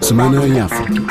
Semana em África.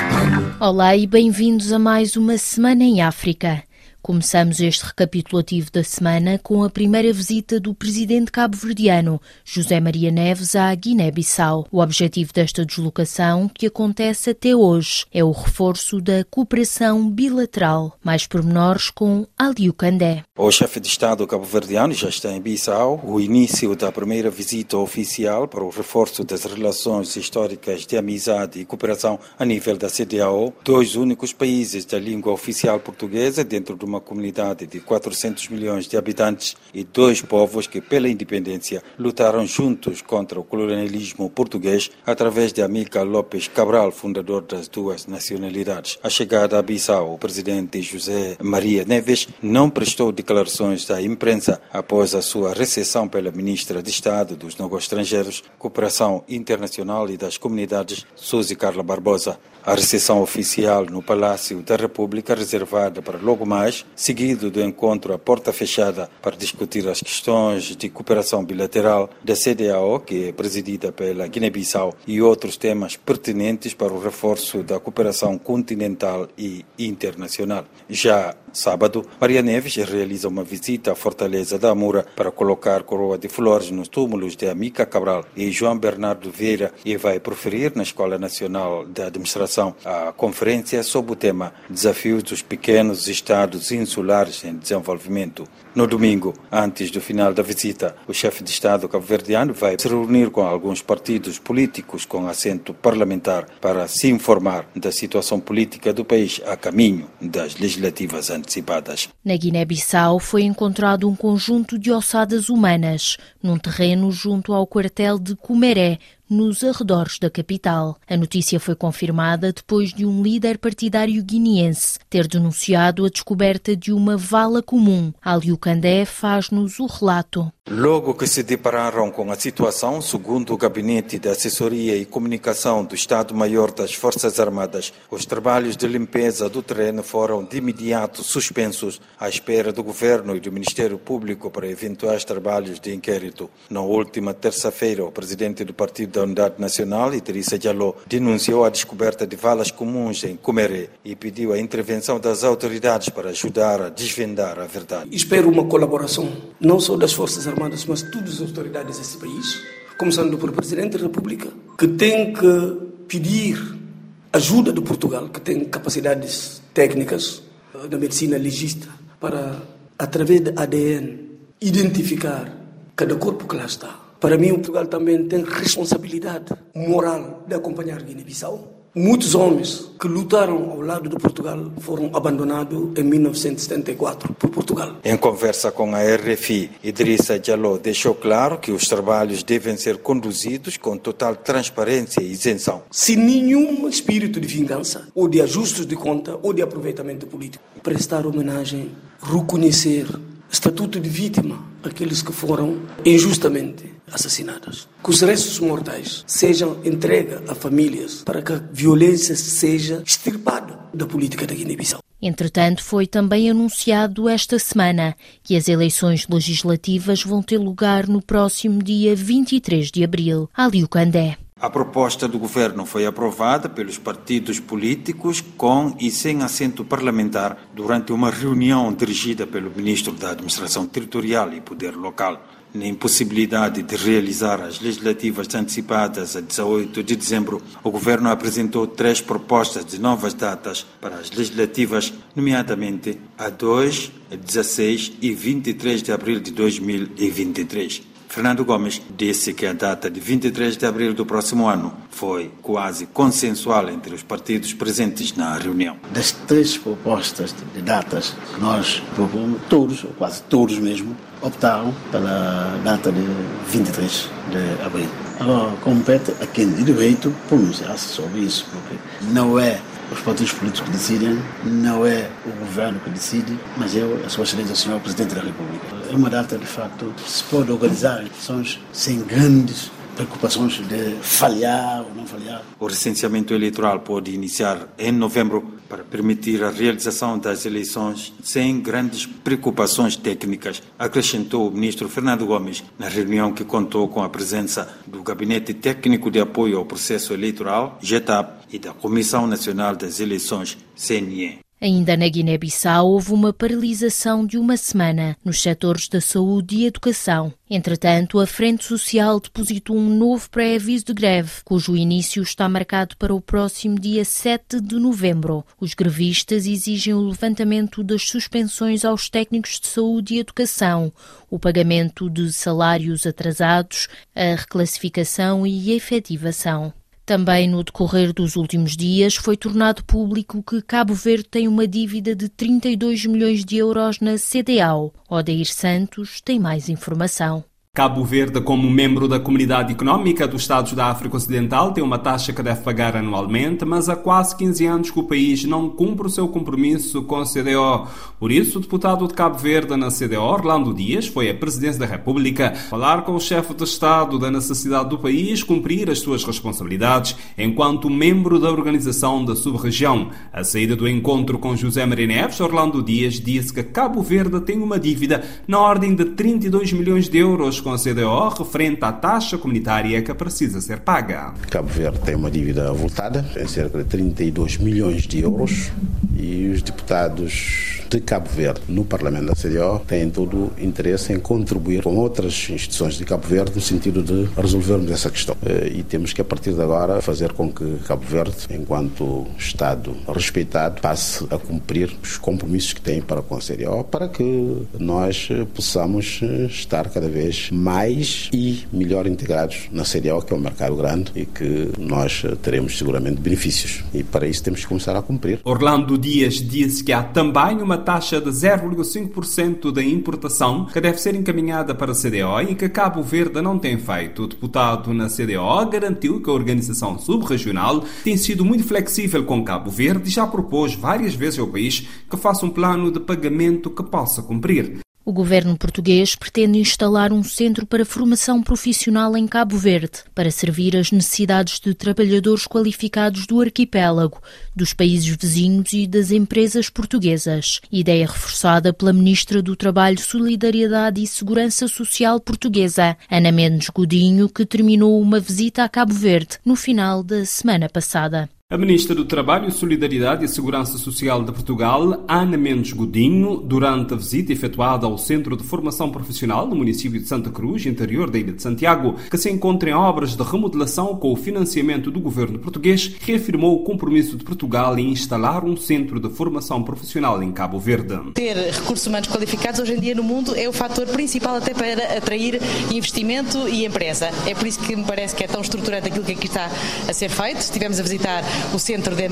Olá e bem-vindos a mais uma Semana em África. Começamos este recapitulativo da semana com a primeira visita do presidente cabo-verdiano, José Maria Neves, à Guiné-Bissau. O objetivo desta deslocação, que acontece até hoje, é o reforço da cooperação bilateral. Mais pormenores com Aliu Candé. O chefe de Estado cabo-verdiano já está em Bissau. O início da primeira visita oficial para o reforço das relações históricas de amizade e cooperação a nível da CDAO, dois únicos países da língua oficial portuguesa dentro de uma uma comunidade de 400 milhões de habitantes e dois povos que, pela independência, lutaram juntos contra o colonialismo português através de Amílcar Lopes Cabral, fundador das duas nacionalidades. A chegada a Bissau, o presidente José Maria Neves não prestou declarações à imprensa após a sua recepção pela ministra de Estado dos Negócios Estrangeiros, Cooperação Internacional e das Comunidades, Suzy Carla Barbosa. A recepção oficial no Palácio da República reservada para logo mais, seguido do encontro à porta fechada para discutir as questões de cooperação bilateral da CDAO, que é presidida pela Guiné-Bissau, e outros temas pertinentes para o reforço da cooperação continental e internacional. Já sábado, Maria Neves realiza uma visita à Fortaleza da Amura para colocar coroa de flores nos túmulos de Amica Cabral e João Bernardo Vieira e vai proferir na Escola Nacional de Administração a conferência sob o tema Desafios dos Pequenos Estados Insulares em Desenvolvimento. No domingo, antes do final da visita, o chefe de Estado cabo-verdiano vai se reunir com alguns partidos políticos com assento parlamentar para se informar da situação política do país a caminho das legislativas antecipadas. Na Guiné-Bissau foi encontrado um conjunto de ossadas humanas num terreno junto ao quartel de Cumeré, nos arredores da capital. A notícia foi confirmada depois de um líder partidário guineense ter denunciado a descoberta de uma vala comum. Aliu Candé faz-nos o relato. Logo que se depararam com a situação, segundo o Gabinete de Assessoria e Comunicação do Estado-Maior das Forças Armadas, os trabalhos de limpeza do terreno foram de imediato suspensos à espera do Governo e do Ministério Público para eventuais trabalhos de inquérito. Na última terça-feira, o presidente do Partido da Unidade Nacional, Idrissa Diallo, denunciou a descoberta de valas comuns em Cumeré e pediu a intervenção das autoridades para ajudar a desvendar a verdade. Espero uma colaboração, não só das Forças Armadas, mas todas as autoridades desse país, começando pelo Presidente da República, que tem que pedir ajuda de Portugal, que tem capacidades técnicas da medicina legista, para, através de ADN, identificar cada corpo que lá está para mim, o Portugal também tem responsabilidade moral de acompanhar Guiné-Bissau. Muitos homens que lutaram ao lado de Portugal foram abandonados em 1974 por Portugal. Em conversa com a RFI, Idrissa Diallo deixou claro que os trabalhos devem ser conduzidos com total transparência e isenção. Sem nenhum espírito de vingança, ou de ajustes de conta, ou de aproveitamento político. Prestar homenagem, reconhecer estatuto de vítima aqueles que foram injustamente assassinados. Que os restos mortais sejam entregues a famílias para que a violência seja extirpada da política da Guiné-Bissau. Entretanto, foi também anunciado esta semana que as eleições legislativas vão ter lugar no próximo dia 23 de abril. Aliu Candé. A proposta do governo foi aprovada pelos partidos políticos com e sem assento parlamentar durante uma reunião dirigida pelo ministro da Administração Territorial e Poder Local na impossibilidade de realizar as legislativas antecipadas a 18 de dezembro, o Governo apresentou três propostas de novas datas para as legislativas, nomeadamente a 2, 16 e 23 de abril de 2023. Fernando Gomes disse que a data de 23 de abril do próximo ano foi quase consensual entre os partidos presentes na reunião. Das três propostas de datas que nós propomos, todos, ou quase todos mesmo, optaram pela data de 23 de abril. Agora, compete a quem de direito pronunciar-se sobre isso, porque não é os partidos políticos que decidem, não é o governo que decide, mas é a sua excelência, o senhor Presidente da República. É uma data, de facto, se pode organizar eleições sem grandes preocupações de falhar ou não falhar. O recenseamento eleitoral pode iniciar em novembro, para permitir a realização das eleições sem grandes preocupações técnicas, acrescentou o ministro Fernando Gomes na reunião que contou com a presença do Gabinete Técnico de Apoio ao Processo Eleitoral, GETAP, e da Comissão Nacional das Eleições, CNE. Ainda na Guiné-Bissau houve uma paralisação de uma semana nos setores da saúde e educação. Entretanto, a Frente Social depositou um novo pré-aviso de greve, cujo início está marcado para o próximo dia 7 de novembro. Os grevistas exigem o levantamento das suspensões aos técnicos de saúde e educação, o pagamento de salários atrasados, a reclassificação e efetivação. Também no decorrer dos últimos dias foi tornado público que Cabo Verde tem uma dívida de 32 milhões de euros na CDAO. Odair Santos tem mais informação. Cabo Verde, como membro da Comunidade Económica dos Estados da África Ocidental, tem uma taxa que deve pagar anualmente, mas há quase 15 anos que o país não cumpre o seu compromisso com a CDO. Por isso, o deputado de Cabo Verde na CDO, Orlando Dias, foi à presidência da República falar com o chefe de Estado da necessidade do país cumprir as suas responsabilidades enquanto membro da organização da sub-região. A saída do encontro com José Maria Neves, Orlando Dias disse que Cabo Verde tem uma dívida na ordem de 32 milhões de euros com a CDO referente à taxa comunitária que precisa ser paga. Cabo Verde tem uma dívida avultada, em cerca de 32 milhões de euros, e os deputados de Cabo Verde no Parlamento da CDO têm todo o interesse em contribuir com outras instituições de Cabo Verde no sentido de resolvermos essa questão. Eh, e temos que, a partir de agora, fazer com que Cabo Verde, enquanto Estado respeitado, passe a cumprir os compromissos que tem para com a CDO, para que nós possamos estar cada vez mais e melhor integrados na CDO, que é um mercado grande e que nós teremos seguramente benefícios. E para isso temos que começar a cumprir. Orlando Dias disse que há também uma taxa de 0,5% da importação que deve ser encaminhada para a CDO e que Cabo Verde não tem feito. O deputado na CDO garantiu que a organização subregional tem sido muito flexível com Cabo Verde e já propôs várias vezes ao país que faça um plano de pagamento que possa cumprir. O governo português pretende instalar um centro para formação profissional em Cabo Verde, para servir às necessidades de trabalhadores qualificados do arquipélago, dos países vizinhos e das empresas portuguesas. Ideia reforçada pela Ministra do Trabalho, Solidariedade e Segurança Social portuguesa, Ana Mendes Godinho, que terminou uma visita a Cabo Verde no final da semana passada. A Ministra do Trabalho, Solidariedade e Segurança Social de Portugal, Ana Mendes Godinho, durante a visita efetuada ao Centro de Formação Profissional no município de Santa Cruz, interior da Ilha de Santiago, que se encontra em obras de remodelação com o financiamento do governo português, reafirmou o compromisso de Portugal em instalar um centro de formação profissional em Cabo Verde. Ter recursos humanos qualificados hoje em dia no mundo é o fator principal até para atrair investimento e empresa. É por isso que me parece que é tão estruturante aquilo que aqui está a ser feito. Estivemos a visitar o centro de,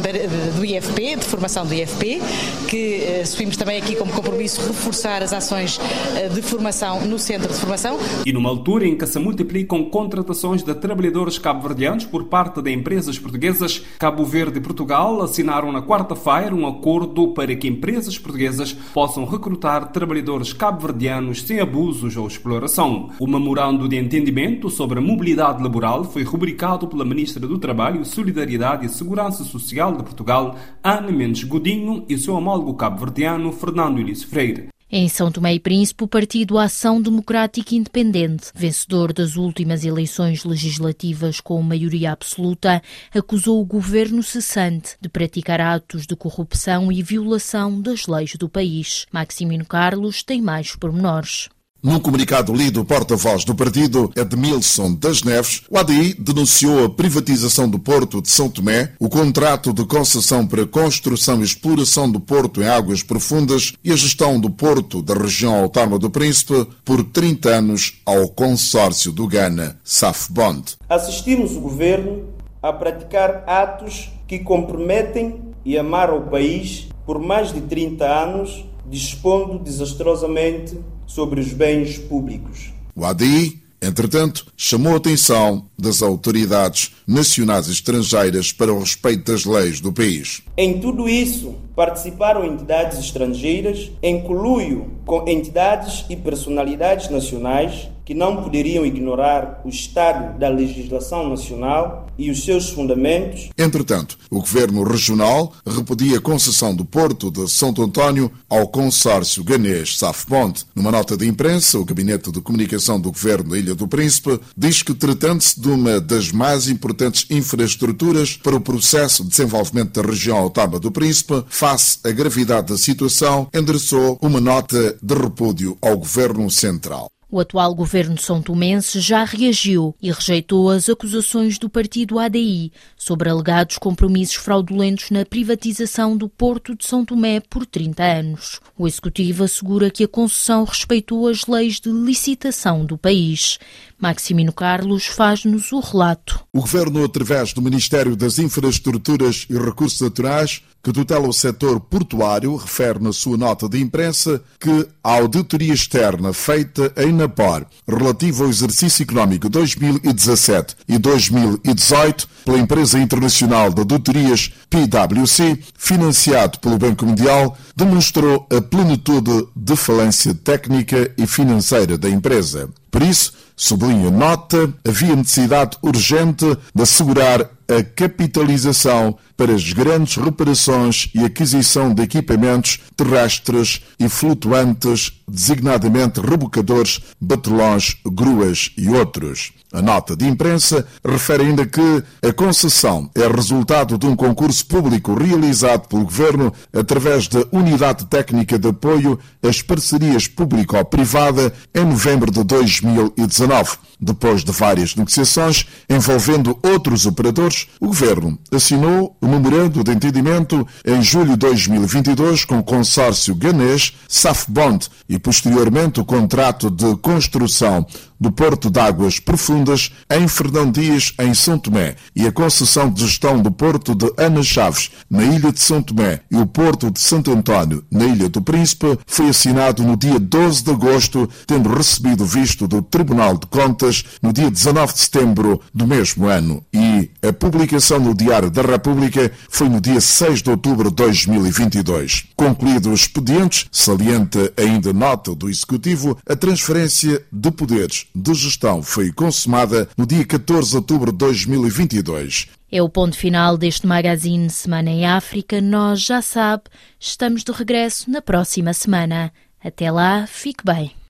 do IFP, de formação do IFP, que eh, assumimos também aqui como compromisso reforçar as ações eh, de formação no centro de formação. E numa altura em que se multiplicam contratações de trabalhadores cabo-verdianos por parte de empresas portuguesas, Cabo Verde e Portugal assinaram na quarta-feira um acordo para que empresas portuguesas possam recrutar trabalhadores cabo-verdianos sem abusos ou exploração. O memorando de entendimento sobre a mobilidade laboral foi rubricado pela Ministra do Trabalho, Solidariedade e Segurança Segurança Social de Portugal, Ana Mendes Godinho e seu homólogo cabo-verdiano, Fernando Elísio Freire. Em São Tomé e Príncipe, o Partido Ação Democrática Independente, vencedor das últimas eleições legislativas com maioria absoluta, acusou o governo cessante de praticar atos de corrupção e violação das leis do país. Maximino Carlos tem mais pormenores. Num comunicado lido, o porta-voz do partido, Edmilson das Neves, o ADI denunciou a privatização do Porto de São Tomé, o contrato de concessão para construção e exploração do Porto em águas profundas e a gestão do Porto da região autónoma do Príncipe por 30 anos ao consórcio do Ghana, SAFBOND. Assistimos o governo a praticar atos que comprometem e amaram o país por mais de 30 anos, dispondo desastrosamente sobre os bens públicos. O ADI, entretanto, chamou atenção das autoridades nacionais e estrangeiras para o respeito das leis do país. Em tudo isso, participaram entidades estrangeiras em coluio com entidades e personalidades nacionais que não poderiam ignorar o estado da legislação nacional e os seus fundamentos. Entretanto, o governo regional repudia a concessão do Porto de Santo António ao consórcio ganês Safbond. Numa nota de imprensa, o Gabinete de Comunicação do Governo da Ilha do Príncipe diz que, tratando-se de uma das mais importantes infraestruturas para o processo de desenvolvimento da região autónoma do Príncipe, face à gravidade da situação, endereçou uma nota de repúdio ao Governo Central. O atual governo são tomense já reagiu e rejeitou as acusações do partido ADI sobre alegados compromissos fraudulentos na privatização do Porto de São Tomé por 30 anos. O executivo assegura que a concessão respeitou as leis de licitação do país. Maximino Carlos faz-nos o relato. O governo, através do Ministério das Infraestruturas e Recursos Naturais, que tutela o setor portuário, refere na sua nota de imprensa que a auditoria externa feita em Napor, relativa ao exercício económico 2017 e 2018 pela empresa internacional de auditorias PwC, financiado pelo Banco Mundial, demonstrou a plenitude de falência técnica e financeira da empresa. Por isso, sublinha nota, havia necessidade urgente de assegurar a capitalização para as grandes reparações e aquisição de equipamentos terrestres e flutuantes, designadamente rebocadores, batelões, gruas e outros. A nota de imprensa refere ainda que a concessão é resultado de um concurso público realizado pelo Governo através da Unidade Técnica de Apoio às Parcerias Público-Privada em novembro de 2019. enough. Depois de várias negociações envolvendo outros operadores, o Governo assinou o memorando de entendimento em julho de 2022 com o consórcio ganês Safbond e posteriormente o contrato de construção do Porto de Águas Profundas em Fernão Dias, em São Tomé, e a concessão de gestão do Porto de Ana Chaves, na Ilha de São Tomé, e o Porto de Santo António, na Ilha do Príncipe, foi assinado no dia 12 de agosto, tendo recebido visto do Tribunal de Contas no dia 19 de setembro do mesmo ano. E a publicação no Diário da República foi no dia 6 de outubro de 2022. Concluídos os expedientes, salienta ainda nota do Executivo, a transferência de poderes de gestão foi consumada no dia 14 de outubro de 2022. É o ponto final deste magazine Semana em África. Nós, já sabe, estamos de regresso na próxima semana. Até lá, fique bem.